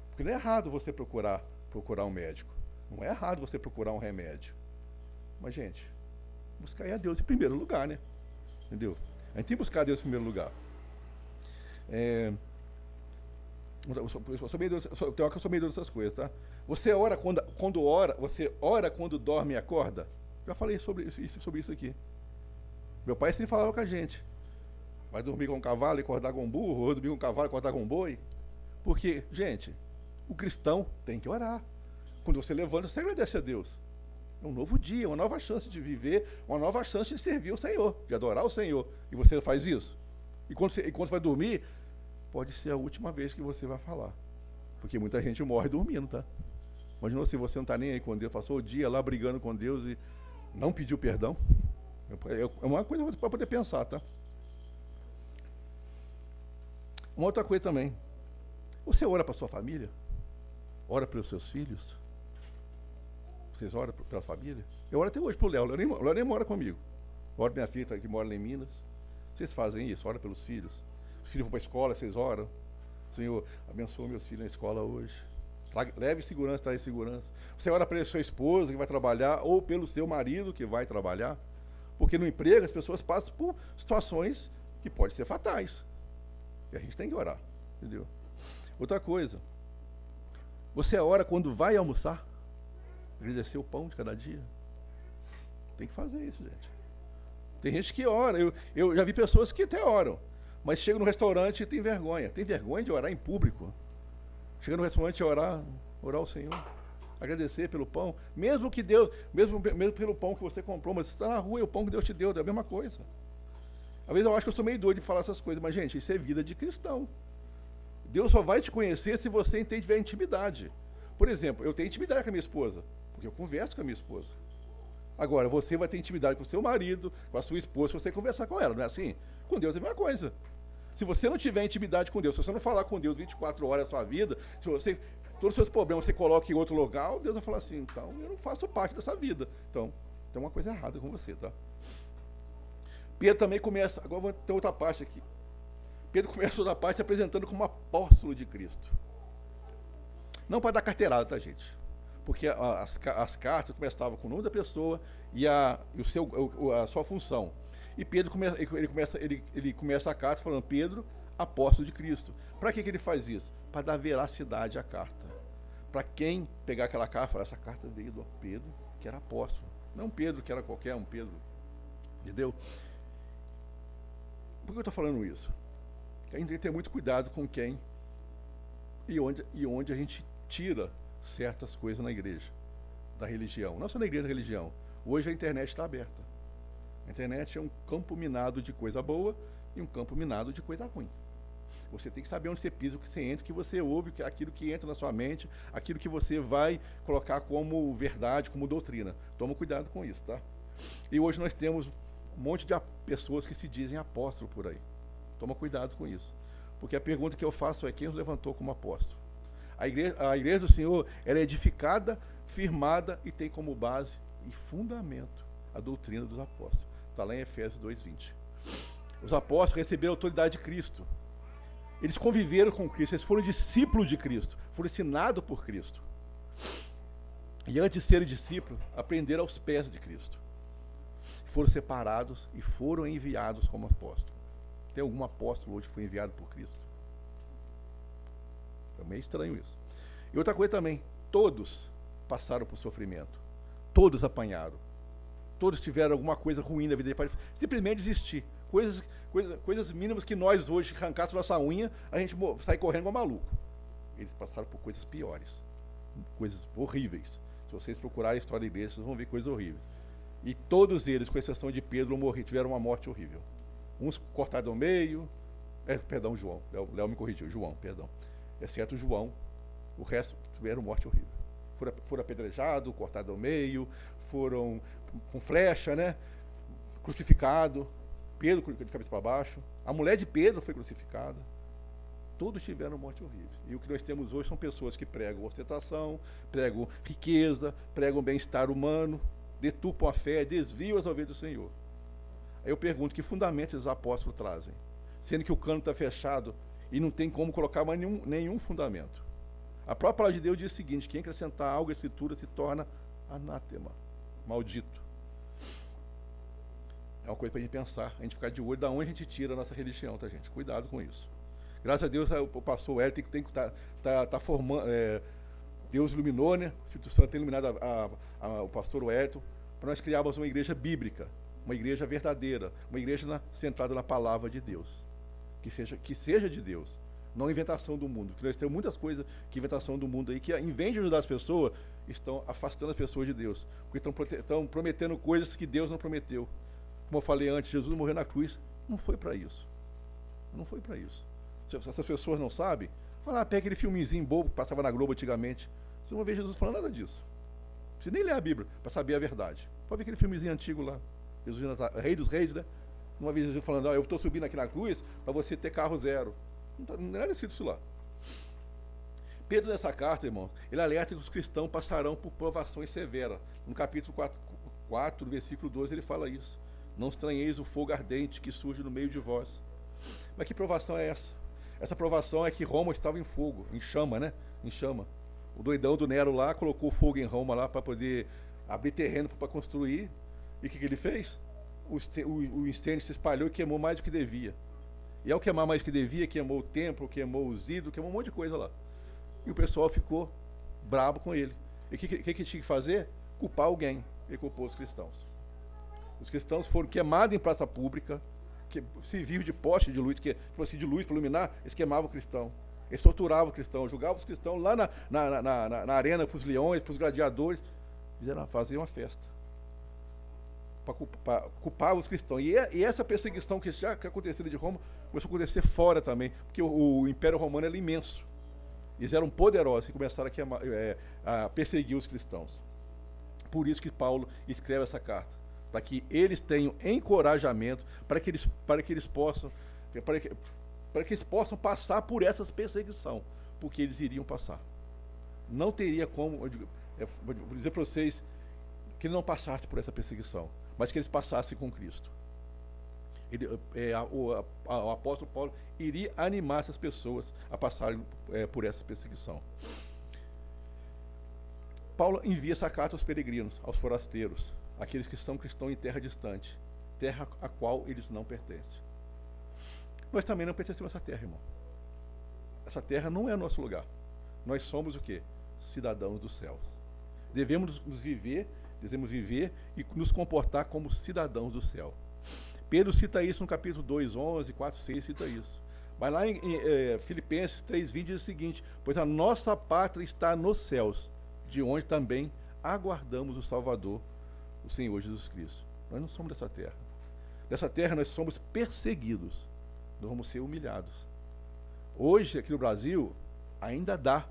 Porque não é errado você procurar, procurar um médico. Não é errado você procurar um remédio. Mas, gente, buscar a Deus em primeiro lugar, né? Entendeu? A gente tem que buscar a Deus em primeiro lugar. É, eu sou, eu sou meio eu sou, eu sou meio dessas coisas, tá? Você ora quando, quando ora, você ora quando dorme e acorda? Já falei sobre isso, sobre isso aqui. Meu pai sempre falava com a gente. Vai dormir com um cavalo e acordar com um burro, ou dormir com um cavalo e acordar com um boi. Porque, gente, o cristão tem que orar. Quando você levanta, você agradece a Deus. É um novo dia, uma nova chance de viver, uma nova chance de servir o Senhor, de adorar o Senhor. E você faz isso. E quando você, e quando você vai dormir, pode ser a última vez que você vai falar. Porque muita gente morre dormindo, tá? Imagina se você não está nem aí com Deus, passou o dia lá brigando com Deus e não pediu perdão. É, uma coisa para poder pensar, tá? Uma outra coisa também. Você ora para sua família? Ora pelos seus filhos? Vocês oram pela família? Eu oro até hoje para o Léo. O Léo nem mora comigo. Oro minha filha que mora em Minas. Vocês fazem isso? Ora pelos filhos? Os filhos vão para a escola, vocês oram. Senhor, abençoa meus filhos na escola hoje. Leve segurança, traz segurança. Você ora pela sua esposa que vai trabalhar ou pelo seu marido que vai trabalhar. Porque no emprego as pessoas passam por situações que podem ser fatais. E a gente tem que orar. Entendeu? Outra coisa. Você ora quando vai almoçar? Agradecer o pão de cada dia? Tem que fazer isso, gente. Tem gente que ora. Eu, eu já vi pessoas que até oram. Mas chega no restaurante e tem vergonha. Tem vergonha de orar em público. Chega no restaurante e orar, orar ao Senhor. Agradecer pelo pão. Mesmo que Deus, mesmo, mesmo pelo pão que você comprou, mas está na rua e o pão que Deus te deu, é a mesma coisa. Às vezes eu acho que eu sou meio doido de falar essas coisas, mas, gente, isso é vida de cristão. Deus só vai te conhecer se você tiver intimidade. Por exemplo, eu tenho intimidade com a minha esposa, porque eu converso com a minha esposa. Agora, você vai ter intimidade com o seu marido, com a sua esposa, se você conversar com ela, não é assim? Com Deus é a mesma coisa. Se você não tiver intimidade com Deus, se você não falar com Deus 24 horas da sua vida, se você todos os seus problemas você coloca em outro lugar, Deus vai falar assim, então eu não faço parte dessa vida. Então, tem uma coisa errada com você, tá? Pedro também começa, agora vou ter outra parte aqui. Pedro começa outra parte apresentando como apóstolo de Cristo. Não para dar carteirada, tá, gente? Porque as, as cartas começavam com o nome da pessoa e a, e o seu, a sua função. E Pedro começa, ele, começa, ele, ele começa a carta falando, Pedro, apóstolo de Cristo. Para que, que ele faz isso? Para dar veracidade à carta. Para quem pegar aquela carta, falar, essa carta veio do Pedro, que era apóstolo. Não Pedro que era qualquer, um Pedro. Entendeu? Por que eu estou falando isso? Porque a gente tem que ter muito cuidado com quem e onde, e onde a gente tira certas coisas na igreja, da religião. Não só na igreja da religião. Hoje a internet está aberta. A internet é um campo minado de coisa boa e um campo minado de coisa ruim. Você tem que saber onde você pisa, o que você entra, o que você ouve, aquilo que entra na sua mente, aquilo que você vai colocar como verdade, como doutrina. Toma cuidado com isso, tá? E hoje nós temos um monte de pessoas que se dizem apóstolo por aí. Toma cuidado com isso. Porque a pergunta que eu faço é quem os levantou como apóstolo? A igreja, a igreja do Senhor ela é edificada, firmada e tem como base e fundamento a doutrina dos apóstolos. Está lá em Efésios 2,20. Os apóstolos receberam a autoridade de Cristo. Eles conviveram com Cristo, eles foram discípulos de Cristo, foram ensinados por Cristo. E antes de serem discípulos, aprenderam aos pés de Cristo. Foram separados e foram enviados como apóstolos. Tem algum apóstolo hoje que foi enviado por Cristo? É meio estranho isso. E outra coisa também, todos passaram por sofrimento. Todos apanharam. Todos tiveram alguma coisa ruim na vida para simplesmente desistir. Coisas, coisas, coisas mínimas que nós hoje arrancasse nossa unha, a gente sai correndo como maluco. Eles passaram por coisas piores. Coisas horríveis. Se vocês procurarem a história igreja, vocês vão ver coisas horríveis. E todos eles, com exceção de Pedro, morreram, tiveram uma morte horrível. Uns cortados ao meio. É, perdão, João. Léo me corrigiu. João, perdão. Exceto João. O resto tiveram morte horrível. Foram, foram apedrejados, cortados ao meio, foram com flecha, né? Crucificado. Pedro de cabeça para baixo. A mulher de Pedro foi crucificada. Todos tiveram morte horrível. E o que nós temos hoje são pessoas que pregam ostentação, pregam riqueza, pregam bem-estar humano, detupam a fé, desviam as ovelhas do Senhor. Aí eu pergunto que fundamentos os apóstolos trazem? Sendo que o cano está fechado e não tem como colocar mais nenhum, nenhum fundamento. A própria palavra de Deus diz o seguinte: quem acrescentar algo à escritura se torna anátema, maldito. É uma coisa para a gente pensar, a gente ficar de olho da onde a gente tira a nossa religião, tá, gente? Cuidado com isso. Graças a Deus o pastor Hélio tem que estar tá, tá, tá formando. É, Deus iluminou, né? O Espírito Santo tem iluminado a, a, a, o pastor Hélio para nós criarmos uma igreja bíblica, uma igreja verdadeira, uma igreja na, centrada na palavra de Deus. Que seja, que seja de Deus, não inventação do mundo. Porque nós temos muitas coisas que inventação do mundo aí, que em vez de ajudar as pessoas, estão afastando as pessoas de Deus. Porque estão, estão prometendo coisas que Deus não prometeu. Como eu falei antes, Jesus morreu na cruz. Não foi para isso. Não foi para isso. Se essas pessoas não sabem, fala, ah, pega aquele filmezinho bobo que passava na Globo antigamente. Você não vê Jesus falando nada disso. Você nem lê a Bíblia para saber a verdade. Pode ver aquele filmezinho antigo lá. Jesus, Rei dos Reis, né? Uma vez Jesus falando, ah, eu estou subindo aqui na cruz para você ter carro zero. Não, tá, não era escrito isso lá. Pedro, nessa carta, irmão, ele alerta que os cristãos passarão por provações severas. No capítulo 4, 4 versículo 12, ele fala isso. Não estranheis o fogo ardente que surge no meio de vós. Mas que provação é essa? Essa provação é que Roma estava em fogo, em chama, né? Em chama. O doidão do Nero lá colocou fogo em Roma lá para poder abrir terreno para construir. E o que, que, ele fez? O, o, o incêndio se espalhou e queimou mais do que devia. E ao queimar mais do que devia, queimou o templo, queimou os ídolos, queimou um monte de coisa lá. E o pessoal ficou brabo com ele. E o que, que, que tinha que fazer? Culpar alguém. Ele culpou os cristãos. Os cristãos foram queimados em praça pública, que, civil de poste de luz, que, tipo assim, de luz para iluminar, eles queimavam o cristão. Eles torturavam o cristão, julgavam os cristãos lá na, na, na, na, na arena para os leões, para os gladiadores. Fizeram, faziam uma festa. Para culpar, os cristãos. E, e, essa perseguição que já que aconteceu de Roma começou a acontecer fora também, porque o, o Império Romano era imenso. Eles eram poderosos e começaram a, queimar, é, a perseguir os cristãos. Por isso que Paulo escreve essa carta, para que eles tenham encorajamento, para que eles, para que eles possam, para que, para que eles possam passar por essas perseguição, porque eles iriam passar. Não teria como, eu digo, é, vou dizer para vocês, que ele não passasse por essa perseguição, mas que eles passassem com Cristo. Ele, é, o, a, o, apóstolo Paulo iria animar essas pessoas a passarem é, por essa perseguição. Paulo envia essa carta aos peregrinos, aos forasteiros, aqueles que são cristãos em terra distante, terra a qual eles não pertencem. nós também não pertencemos a essa terra, irmão. Essa terra não é nosso lugar. Nós somos o quê? Cidadãos dos céus. Devemos nos viver, devemos viver e nos comportar como cidadãos do céu. Pedro cita isso no capítulo 2, 11, 4, 6, cita isso. Vai lá em, em é, Filipenses 3, 20 diz o seguinte: Pois a nossa pátria está nos céus, de onde também aguardamos o Salvador, o Senhor Jesus Cristo. Nós não somos dessa terra. Dessa terra nós somos perseguidos, nós vamos ser humilhados. Hoje, aqui no Brasil, ainda dá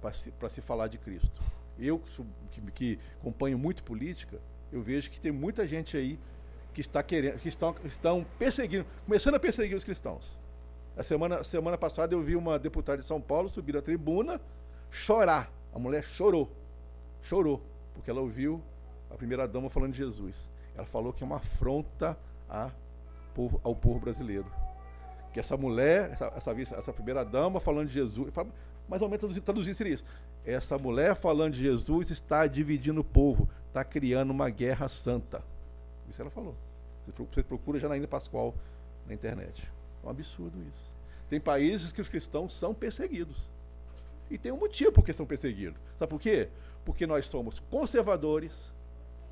para se, se falar de Cristo. Eu, que, que acompanho muito política, eu vejo que tem muita gente aí que está querendo, que estão, estão perseguindo, começando a perseguir os cristãos. A semana, semana passada eu vi uma deputada de São Paulo subir à tribuna chorar. A mulher chorou. Chorou, porque ela ouviu a primeira dama falando de Jesus. Ela falou que é uma afronta povo, ao povo brasileiro. Que essa mulher, essa, essa, essa primeira dama falando de Jesus, mais ou menos traduzir, traduzir seria isso. Essa mulher falando de Jesus está dividindo o povo, está criando uma guerra santa. Isso ela falou. Você procura Janaína Pascoal na internet. É um absurdo isso. Tem países que os cristãos são perseguidos. E tem um motivo por que são perseguidos. Sabe por quê? Porque nós somos conservadores,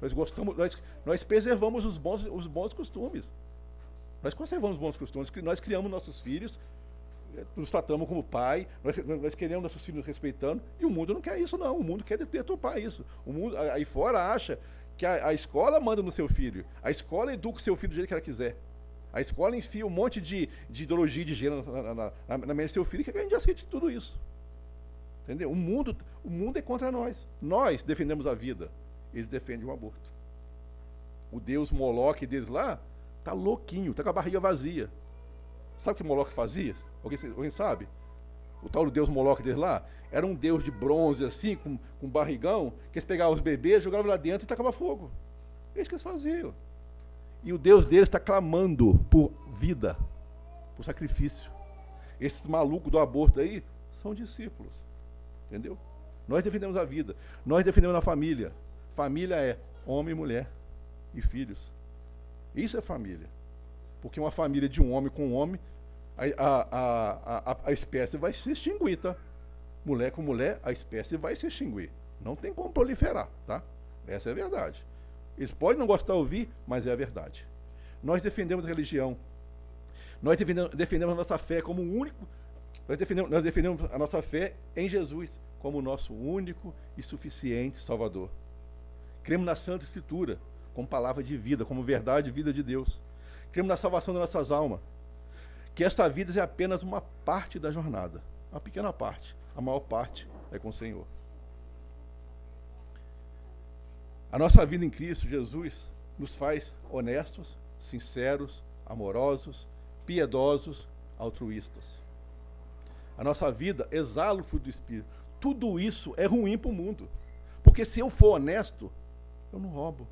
nós gostamos, nós, nós preservamos os bons, os bons costumes. Nós conservamos os bons costumes, nós criamos nossos filhos, eh, nos tratamos como pai, nós, nós queremos nossos filhos respeitando, e o mundo não quer isso, não. O mundo quer deturpar isso. O mundo aí fora acha que a, a, escola manda no seu filho. A escola educa o seu filho do jeito que ela quiser. A escola enfia um monte de, de ideologia de gênero na, na, na, na mente do seu filho que a gente aceite tudo isso. Entendeu? O mundo, o mundo é contra nós. Nós defendemos a vida. Eles defendem o aborto. O Deus Moloque deles lá tá louquinho, tá com a barriga vazia. Sabe o que Moloque fazia? Alguém, alguém sabe? O tal do Deus Moloque deles lá era um Deus de bronze assim, com, com barrigão, que eles pegavam os bebês, jogavam lá dentro e tacavam fogo. É isso que eles faziam. E o Deus deles está clamando por vida, por sacrifício. Esses malucos do aborto aí são discípulos. Entendeu? Nós defendemos a vida. Nós defendemos a família. Família é homem, e mulher e filhos. Isso é família. Porque uma família de um homem com um homem, a, a, a, a, espécie vai se extinguir, tá? Mulher com mulher, a espécie vai se extinguir. Não tem como proliferar, tá? Essa é a verdade. Eles podem não gostar de ouvir, mas é a verdade. Nós defendemos a religião. Nós defendemos, defendemos a nossa fé como o único. Nós defendemos, nós defendemos a nossa fé em Jesus como o nosso único e suficiente Salvador. Cremos na Santa Escritura como palavra de vida, como verdade e vida de Deus. Cremos na salvação das nossas almas. Que esta vida é apenas uma parte da jornada, uma pequena parte. A maior parte é com o Senhor. A nossa vida em Cristo Jesus nos faz honestos, sinceros, amorosos, piedosos, altruístas. A nossa vida exala o fruto do Espírito. Tudo isso é ruim para o mundo. Porque se eu for honesto, eu não roubo.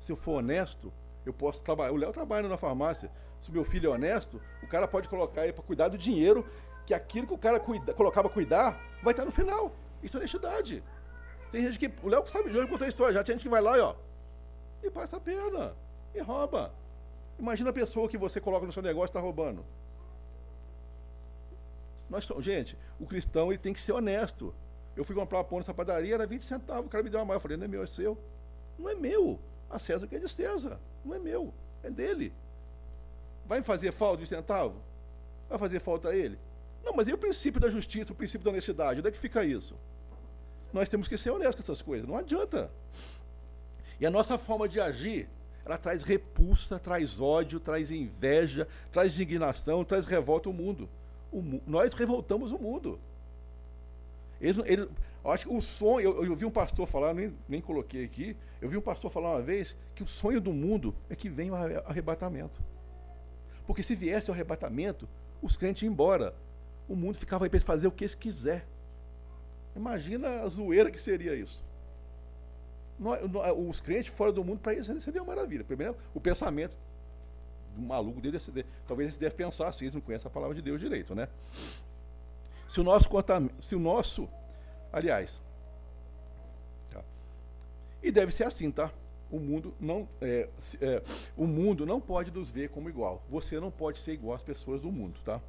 Se eu for honesto, eu posso trabalhar. O Léo trabalha na farmácia. Se o meu filho é honesto, o cara pode colocar ele para cuidar do dinheiro, que aquilo que o cara cuida, colocava cuidar vai estar no final. Isso é honestidade. Tem gente que. O Léo sabe, já contou a história, já tem gente que vai lá e ó. E passa a pena. E rouba. Imagina a pessoa que você coloca no seu negócio está roubando. Nós somos, gente, o cristão ele tem que ser honesto. Eu fui comprar pão nessa padaria, era 20 centavos. O cara me deu uma maior. Eu falei, não é meu, é seu. Não é meu. A César que é de César. Não é meu. É dele. Vai fazer falta de centavo? Vai fazer falta a ele? Não, mas e o princípio da justiça, o princípio da honestidade? Onde é que fica isso? Nós temos que ser honestos com essas coisas. Não adianta. E a nossa forma de agir, ela traz repulsa, traz ódio, traz inveja, traz indignação, traz revolta ao mundo. O, nós revoltamos o mundo. Eles, eles, acho que o sonho, eu, eu vi um pastor falar, nem, nem coloquei aqui, eu vi um pastor falar uma vez que o sonho do mundo é que venha o arrebatamento. Porque se viesse o arrebatamento, os crentes iam embora. O mundo ficava aí para fazer o que eles quiser. Imagina a zoeira que seria isso. Os crentes fora do mundo, para eles seria uma maravilha. Primeiro, o pensamento do maluco dele, talvez eles deve pensar assim, eles não conhecem a palavra de Deus direito, né? Se o nosso, se o nosso aliás, tá? e deve ser assim, tá? o mundo não é, é, o mundo não pode nos ver como igual. Você não pode ser igual às pessoas do mundo, tá?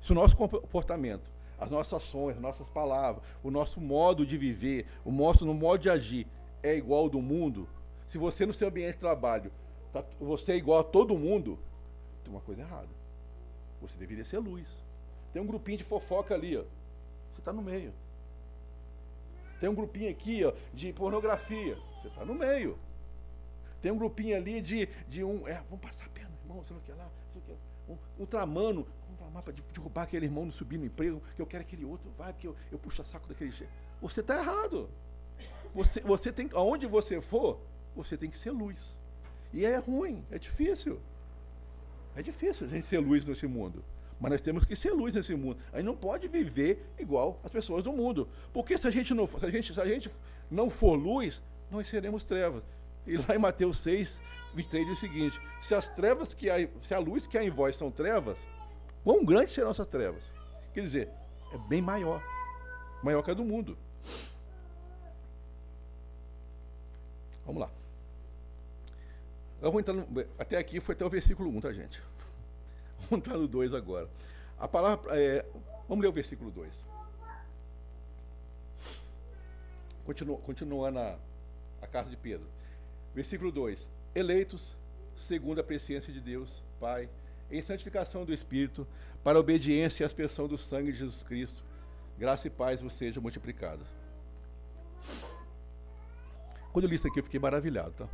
Se o nosso comportamento, as nossas ações, as nossas palavras, o nosso modo de viver, o nosso no modo de agir é igual ao do mundo, se você no seu ambiente de trabalho, tá, você é igual a todo mundo, tem uma coisa errada. Você deveria ser luz. Tem um grupinho de fofoca ali, ó. Você está no meio. Tem um grupinho aqui, ó, de pornografia. Você está no meio. Tem um grupinho ali de, de um. É, vamos passar a perna, irmão, sei lá o que lá, o que. Um, um tramando, vamos tramar para derrubar aquele irmão, não subir no emprego, que eu quero aquele outro, vai, porque eu, eu puxo a saco daquele. Você está errado. Você, você tem, aonde você for, você tem que ser luz. E é ruim, é difícil. É difícil a gente ser luz nesse mundo. Mas nós temos que ser luz nesse mundo. A gente não pode viver igual as pessoas do mundo. Porque se a gente não, se a gente, se a gente não for luz, nós seremos trevas. E lá em Mateus 6, 23 diz o seguinte: se as trevas que há, se a luz que há em vós são trevas, quão grandes serão essas trevas? Quer dizer, é bem maior. Maior que a do mundo. Vamos lá. Eu vou entrar no, até aqui foi até o versículo 1, tá, gente? Vamos entrar no 2 agora. A palavra. É, vamos ler o versículo 2. Continua, continuando a, a carta de Pedro. Versículo 2: Eleitos, segundo a presciência de Deus, Pai, em santificação do Espírito, para a obediência e aspersão do sangue de Jesus Cristo, graça e paz vos sejam multiplicadas. Quando eu li isso aqui, eu fiquei maravilhado, tá?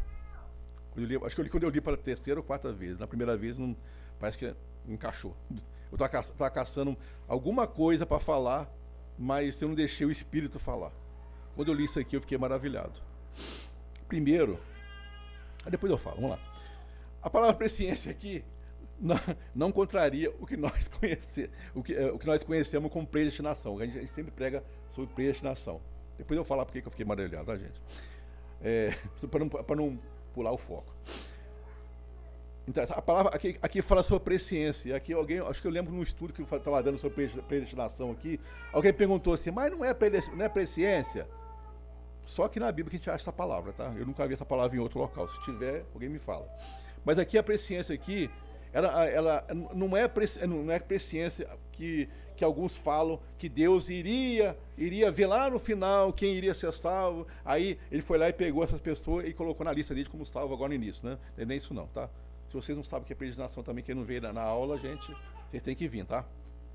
Li, acho que eu li, quando eu li para a terceira ou quarta vez. Na primeira vez, não, parece que encaixou. Eu estava caçando alguma coisa para falar, mas eu não deixei o Espírito falar. Quando eu li isso aqui, eu fiquei maravilhado. Primeiro, depois eu falo, vamos lá. A palavra presciência aqui não, não contraria o que nós conhecemos, o que, o que nós conhecemos como predestinação. A gente, a gente sempre prega sobre predestinação. Depois eu vou falar porque eu fiquei maravilhado, tá, gente? É, para não, não pular o foco. Então, a palavra aqui, aqui fala sobre presciência. Aqui alguém, acho que eu lembro num estudo que eu estava dando sobre predestinação aqui, alguém perguntou assim, mas não é, não é presciência? Só que na Bíblia que a gente acha essa palavra, tá? Eu nunca vi essa palavra em outro local. Se tiver, alguém me fala. Mas aqui a presciência aqui, ela, ela não, é, não é presciência que, que alguns falam que Deus iria iria ver lá no final quem iria ser salvo. Aí ele foi lá e pegou essas pessoas e colocou na lista dele como salvo agora no início, né? Não é nem isso não, tá? Se vocês não sabem o que é predestinação também, quem não veio na, na aula, gente, vocês têm que vir, tá?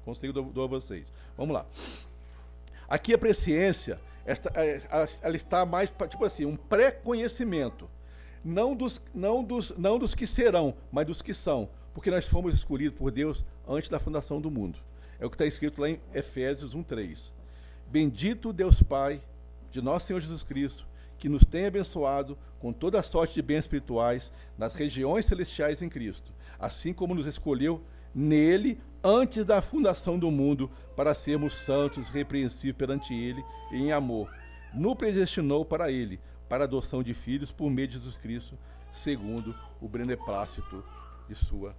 Conselho dou, dou a vocês. Vamos lá. Aqui a presciência, esta, é, ela está mais, tipo assim, um pré-conhecimento. Não dos, não, dos, não dos que serão, mas dos que são. Porque nós fomos escolhidos por Deus antes da fundação do mundo. É o que está escrito lá em Efésios 1,3. Bendito Deus Pai de nosso Senhor Jesus Cristo, que nos tem abençoado com toda a sorte de bens espirituais nas regiões celestiais em Cristo, assim como nos escolheu nele antes da fundação do mundo para sermos santos, repreensíveis perante ele em amor. No predestinou para ele, para adoção de filhos por meio de Jesus Cristo, segundo o beneplácito de sua,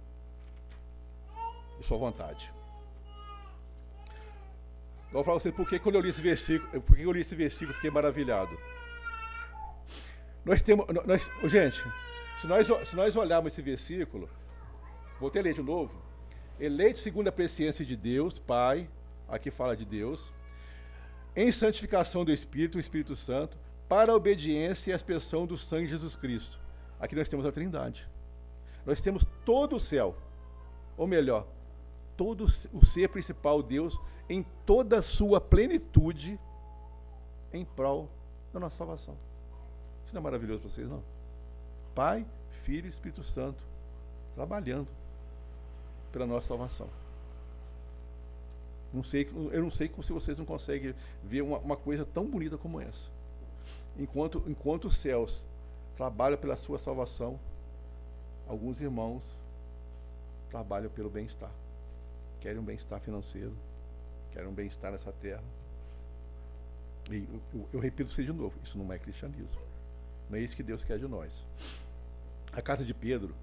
de sua vontade. Eu vou falar para você por que quando eu li esse versículo, por que eu li esse versículo fiquei maravilhado. Nós temos. Nós, gente, se nós, se nós olharmos esse versículo, vou ter ler de novo. Eleito segundo a presciência de Deus, Pai, aqui fala de Deus, em santificação do Espírito, o Espírito Santo, para a obediência e a expressão do sangue de Jesus Cristo. Aqui nós temos a Trindade. Nós temos todo o céu, ou melhor, todo o ser principal, Deus, em toda a sua plenitude, em prol da nossa salvação. Isso não é maravilhoso para vocês, não? Pai, Filho e Espírito Santo trabalhando pela nossa salvação. Não sei, eu não sei se vocês não conseguem ver uma, uma coisa tão bonita como essa. Enquanto, enquanto os céus trabalham pela sua salvação, alguns irmãos trabalham pelo bem-estar. Querem um bem-estar financeiro, querem um bem-estar nessa terra. E eu, eu, eu repito isso de novo: isso não é cristianismo. Não é isso que Deus quer de nós. A carta de Pedro,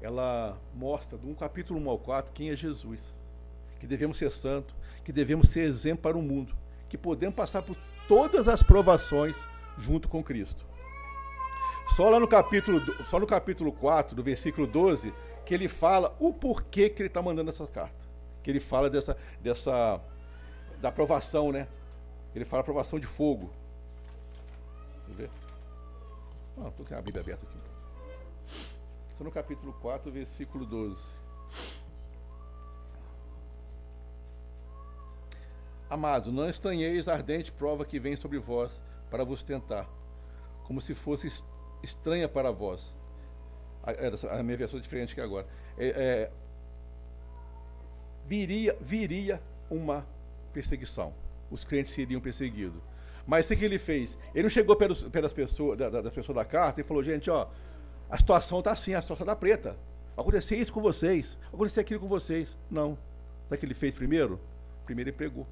ela mostra, do capítulo 1 ao 4, quem é Jesus. Que devemos ser santos, que devemos ser exemplo para o mundo, que podemos passar por todas as provações junto com Cristo. Só lá no capítulo, só no capítulo 4, do versículo 12, que ele fala o porquê que ele está mandando essa carta. Que ele fala dessa, dessa da aprovação, né? Ele fala aprovação de fogo. Eu ver. Ah, estou com a Bíblia aberta aqui. Estou no capítulo 4, versículo 12. Amados, não estranheis a ardente prova que vem sobre vós para vos tentar, como se fosse estranha para vós. A, a minha versão é diferente que agora. É, é, viria, viria uma perseguição. Os crentes seriam perseguidos. Mas o que ele fez? Ele não chegou pelas, pelas pessoas, da, da, pessoa da carta e falou, gente, ó, a situação está assim, a situação está preta. Vai acontecer isso com vocês, vai acontecer aquilo com vocês. Não. Sabe o que ele fez primeiro? Primeiro ele pregou.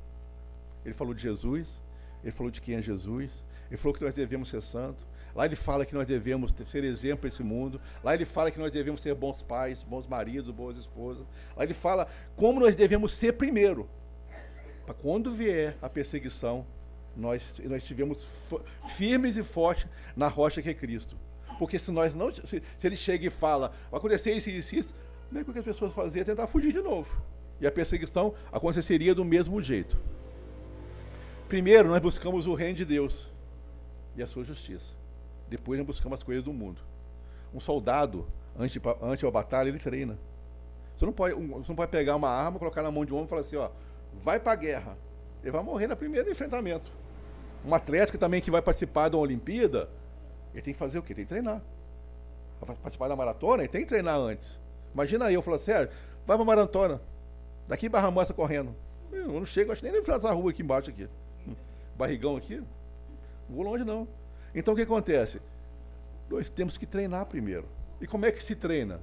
Ele falou de Jesus, ele falou de quem é Jesus, ele falou que nós devemos ser santos. Lá ele fala que nós devemos ser exemplo para esse mundo. Lá ele fala que nós devemos ser bons pais, bons maridos, boas esposas. Lá ele fala como nós devemos ser primeiro. Para quando vier a perseguição, nós, nós estivemos firmes e fortes na rocha que é Cristo. Porque se nós não. Se, se ele chega e fala, vai acontecer isso e isso, isso, é que as pessoas faziam? Tentar fugir de novo. E a perseguição aconteceria do mesmo jeito. Primeiro, nós buscamos o reino de Deus e a sua justiça. Depois, nós buscamos as coisas do mundo. Um soldado, antes antes uma batalha, ele treina. Você não, pode, você não pode pegar uma arma, colocar na mão de um homem e falar assim: ó, vai para a guerra. Ele vai morrer no primeiro enfrentamento. Um atleta também que vai participar de uma Olimpíada, ele tem que fazer o quê? Tem que treinar. Vai participar da maratona, ele tem que treinar antes. Imagina aí, eu falo assim, vai para maratona. Daqui Barra Mansa correndo. Eu não chego, acho nem no final dessa rua aqui embaixo aqui barrigão aqui, não vou longe não. Então o que acontece? Nós temos que treinar primeiro. E como é que se treina?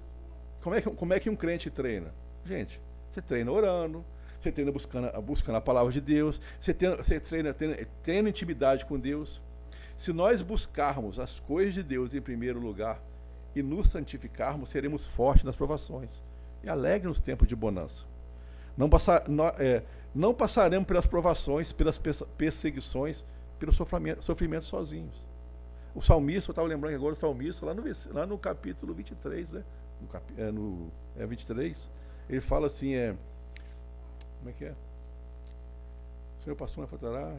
Como é que, como é que um crente treina? Gente, você treina orando, você treina buscando, buscando a palavra de Deus, você, treina, você treina tendo, tendo intimidade com Deus. Se nós buscarmos as coisas de Deus em primeiro lugar e nos santificarmos, seremos fortes nas provações e alegres nos tempos de bonança. Não, passar, não, é, não passaremos pelas provações, pelas perseguições, pelo sofrimento, sofrimento sozinhos. O salmista, eu estava lembrando agora, o salmista, lá no, lá no capítulo 23, né? No, cap, é, no é 23, ele fala assim, é, como é que é? O Senhor passou na faltará.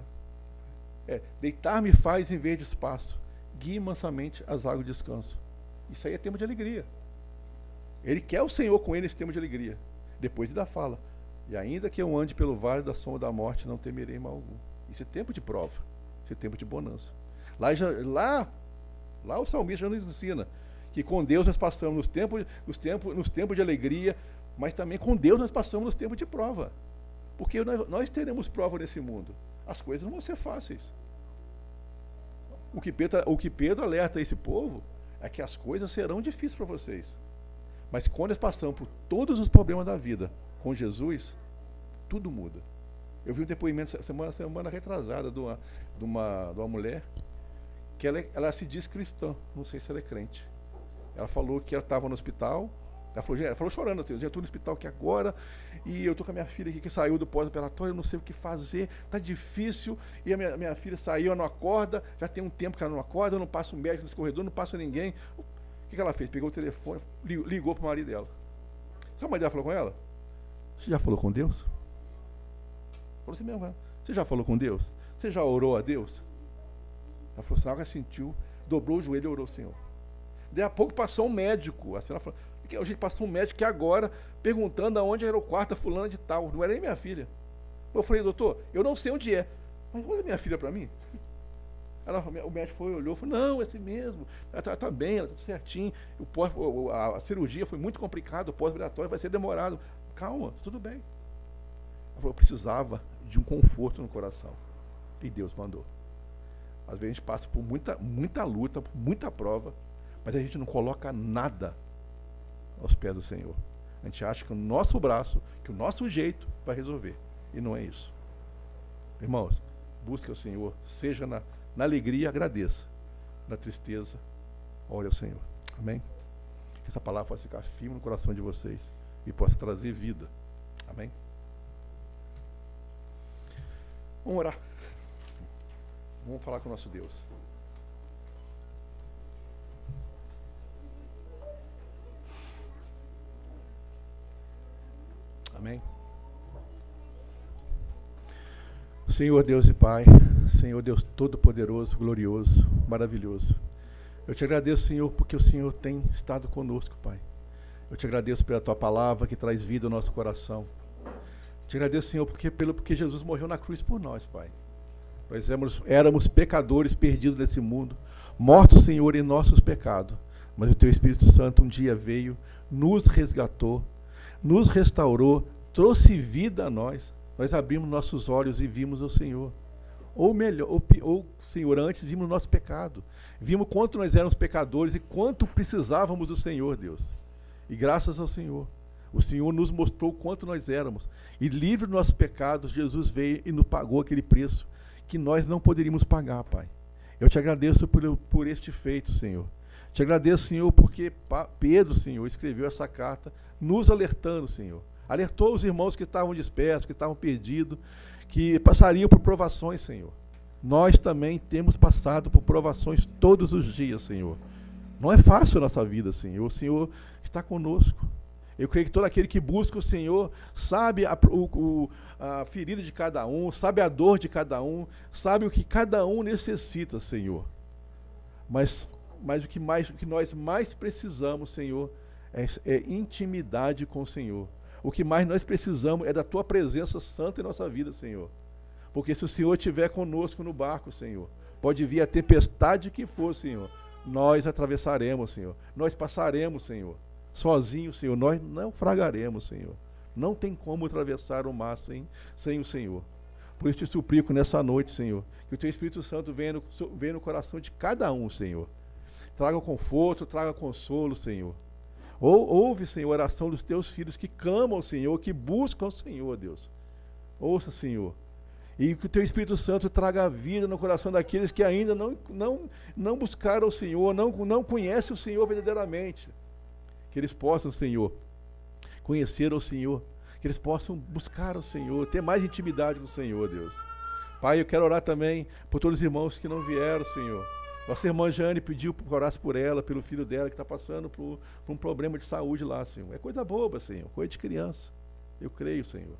É, deitar-me faz em vez de espaço, guie mansamente as águas de descanso. Isso aí é tempo de alegria. Ele quer o Senhor com ele esse tempo de alegria. Depois dá fala, e ainda que eu ande pelo vale da sombra da morte, não temerei mal algum. Isso é tempo de prova. Isso é tempo de bonança. Lá, já, lá, lá o salmista já nos ensina que com Deus nós passamos nos tempos, nos, tempos, nos tempos de alegria, mas também com Deus nós passamos nos tempos de prova. Porque nós, teremos prova nesse mundo. As coisas não vão ser fáceis. O que Pedro, o que Pedro alerta esse povo é que as coisas serão difíceis para vocês. Mas quando eles passam por todos os problemas da vida, com Jesus, tudo muda. Eu vi um depoimento semana, semana retrasada de uma, de uma, de uma mulher que ela, ela se diz cristã, não sei se ela é crente. Ela falou que ela estava no hospital, ela falou, ela falou chorando assim, eu estou no hospital aqui agora e eu estou com a minha filha aqui que saiu do pós-operatório, eu não sei o que fazer, tá difícil. E a minha, minha filha saiu, ela não acorda, já tem um tempo que ela não acorda, não passa um médico nesse corredor, não passa ninguém. O que, que ela fez? Pegou o telefone, ligou para o marido dela. Sabe o marido dela falou com ela? Você já falou com Deus? Falou assim mesmo, você já falou com Deus? Você já orou a Deus? Ela falou assim, ela sentiu, dobrou o joelho e orou, Senhor. Daí a pouco passou um médico, assim, ela falou, que a gente passou um médico agora perguntando aonde era o quarto da fulana de tal, não era nem minha filha. Eu falei, doutor, eu não sei onde é, mas olha minha filha para mim. Ela, o médico foi, olhou, falou, não, é assim mesmo, ela está tá bem, ela está certinho, o pós, a, a cirurgia foi muito complicada, o pós-operatório vai ser demorado calma, tudo bem. Ela falou, eu precisava de um conforto no coração. E Deus mandou. Às vezes a gente passa por muita, muita luta, por muita prova, mas a gente não coloca nada aos pés do Senhor. A gente acha que o nosso braço, que o nosso jeito vai resolver. E não é isso. Irmãos, busque o Senhor, seja na, na alegria, agradeça. Na tristeza, ore ao Senhor. Amém? Que essa palavra possa ficar firme no coração de vocês e possa trazer vida. Amém? Vamos orar. Vamos falar com o nosso Deus. Amém. Senhor Deus e Pai, Senhor Deus Todo-Poderoso, glorioso, maravilhoso. Eu te agradeço, Senhor, porque o Senhor tem estado conosco, Pai. Eu te agradeço pela tua palavra que traz vida ao nosso coração. Te agradeço, Senhor, porque, pelo, porque Jesus morreu na cruz por nós, Pai. Nós éramos, éramos pecadores perdidos nesse mundo, mortos, Senhor, em nossos pecados. Mas o Teu Espírito Santo um dia veio, nos resgatou, nos restaurou, trouxe vida a nós. Nós abrimos nossos olhos e vimos o Senhor. Ou melhor, ou, ou Senhor, antes vimos o nosso pecado. Vimos quanto nós éramos pecadores e quanto precisávamos do Senhor, Deus. E graças ao Senhor, o Senhor nos mostrou quanto nós éramos. E livre dos nossos pecados, Jesus veio e nos pagou aquele preço que nós não poderíamos pagar, Pai. Eu te agradeço por, por este feito, Senhor. Te agradeço, Senhor, porque Pedro, Senhor, escreveu essa carta nos alertando, Senhor. Alertou os irmãos que estavam dispersos, que estavam perdidos, que passariam por provações, Senhor. Nós também temos passado por provações todos os dias, Senhor. Não é fácil a nossa vida, Senhor. O Senhor está conosco. Eu creio que todo aquele que busca o Senhor sabe a, o, a ferida de cada um, sabe a dor de cada um, sabe o que cada um necessita, Senhor. Mas, mas o, que mais, o que nós mais precisamos, Senhor, é, é intimidade com o Senhor. O que mais nós precisamos é da tua presença santa em nossa vida, Senhor. Porque se o Senhor estiver conosco no barco, Senhor, pode vir a tempestade que for, Senhor, nós atravessaremos, Senhor. Nós passaremos, Senhor. Sozinhos, Senhor, nós não fragaremos, Senhor. Não tem como atravessar o mar sem, sem o Senhor. Por isso te suplico nessa noite, Senhor, que o teu Espírito Santo venha no, venha no coração de cada um, Senhor. Traga conforto, traga consolo, Senhor. Ou, ouve, Senhor, a oração dos teus filhos que clamam ao Senhor, que buscam o Senhor, Deus. Ouça, Senhor. E que o teu Espírito Santo traga vida no coração daqueles que ainda não, não, não buscaram o Senhor, não, não conhecem o Senhor verdadeiramente. Que eles possam, Senhor, conhecer o Senhor. Que eles possam buscar o Senhor, ter mais intimidade com o Senhor, Deus. Pai, eu quero orar também por todos os irmãos que não vieram, Senhor. Nossa irmã Jane pediu que orasse por ela, pelo filho dela que está passando por, por um problema de saúde lá, Senhor. É coisa boba, Senhor, coisa de criança. Eu creio, Senhor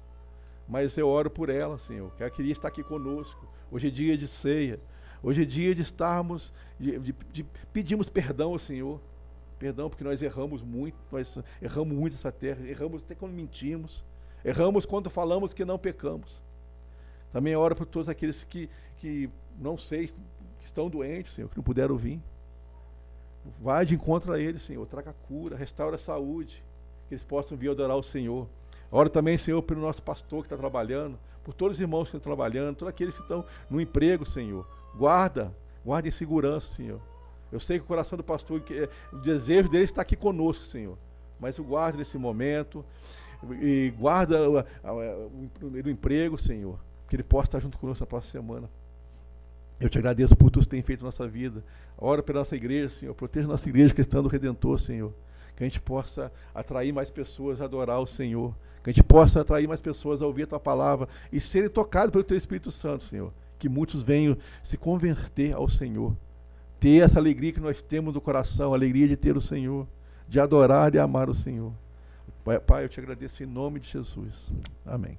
mas eu oro por ela, Senhor, que ela queria estar aqui conosco. Hoje é dia de ceia. Hoje é dia de estarmos, de, de, de pedimos perdão ao Senhor. Perdão porque nós erramos muito, nós erramos muito essa terra, erramos até quando mentimos, erramos quando falamos que não pecamos. Também oro por todos aqueles que, que não sei, estão doentes, Senhor, que não puderam vir. Vai de encontro a eles, Senhor, traga cura, restaura a saúde, que eles possam vir adorar o Senhor. Oro também, Senhor, pelo nosso pastor que está trabalhando, por todos os irmãos que estão trabalhando, todos aqueles que estão no emprego, Senhor. Guarda, guarda em segurança, Senhor. Eu sei que o coração do pastor, que, o desejo dele está aqui conosco, Senhor. Mas o guarda nesse momento e guarda o, o, o emprego, Senhor, que ele possa estar junto conosco na próxima semana. Eu te agradeço por tudo que tem feito na nossa vida. Ora pela nossa igreja, Senhor. Proteja a nossa igreja cristã do Redentor, Senhor. Que a gente possa atrair mais pessoas a adorar o Senhor. Que a gente possa atrair mais pessoas a ouvir a tua palavra e serem tocados pelo teu Espírito Santo, Senhor. Que muitos venham se converter ao Senhor. Ter essa alegria que nós temos no coração, a alegria de ter o Senhor, de adorar e amar o Senhor. Pai, eu te agradeço em nome de Jesus. Amém.